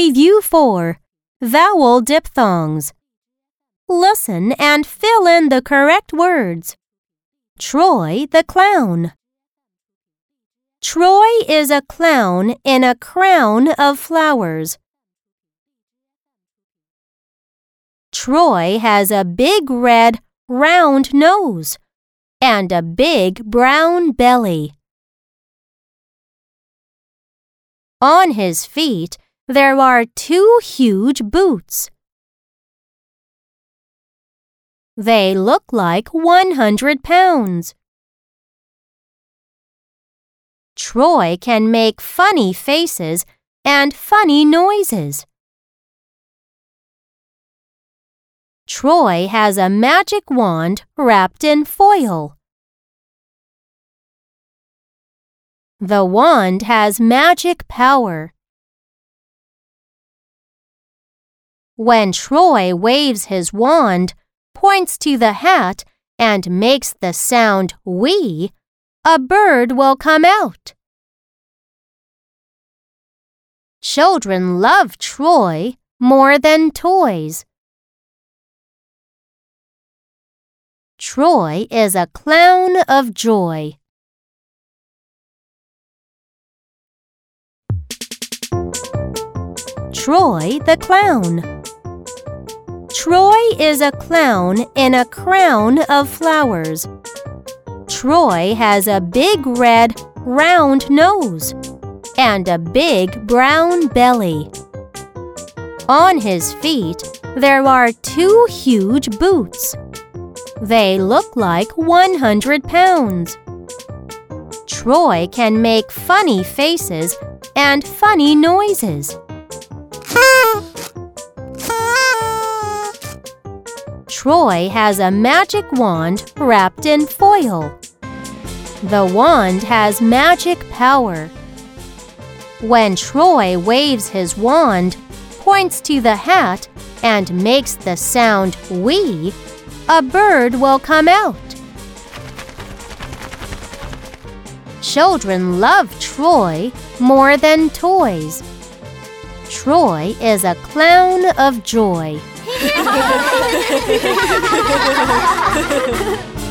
Review 4 Vowel diphthongs. Listen and fill in the correct words. Troy the clown. Troy is a clown in a crown of flowers. Troy has a big red, round nose and a big brown belly. On his feet, there are two huge boots. They look like 100 pounds. Troy can make funny faces and funny noises. Troy has a magic wand wrapped in foil. The wand has magic power. When Troy waves his wand, points to the hat, and makes the sound we, a bird will come out. Children love Troy more than toys. Troy is a clown of joy. Troy the clown. Troy is a clown in a crown of flowers. Troy has a big red, round nose and a big brown belly. On his feet, there are two huge boots. They look like 100 pounds. Troy can make funny faces and funny noises. Troy has a magic wand wrapped in foil. The wand has magic power. When Troy waves his wand, points to the hat, and makes the sound we, a bird will come out. Children love Troy more than toys. Troy is a clown of joy. 你好啊我是你爸爸我是你爸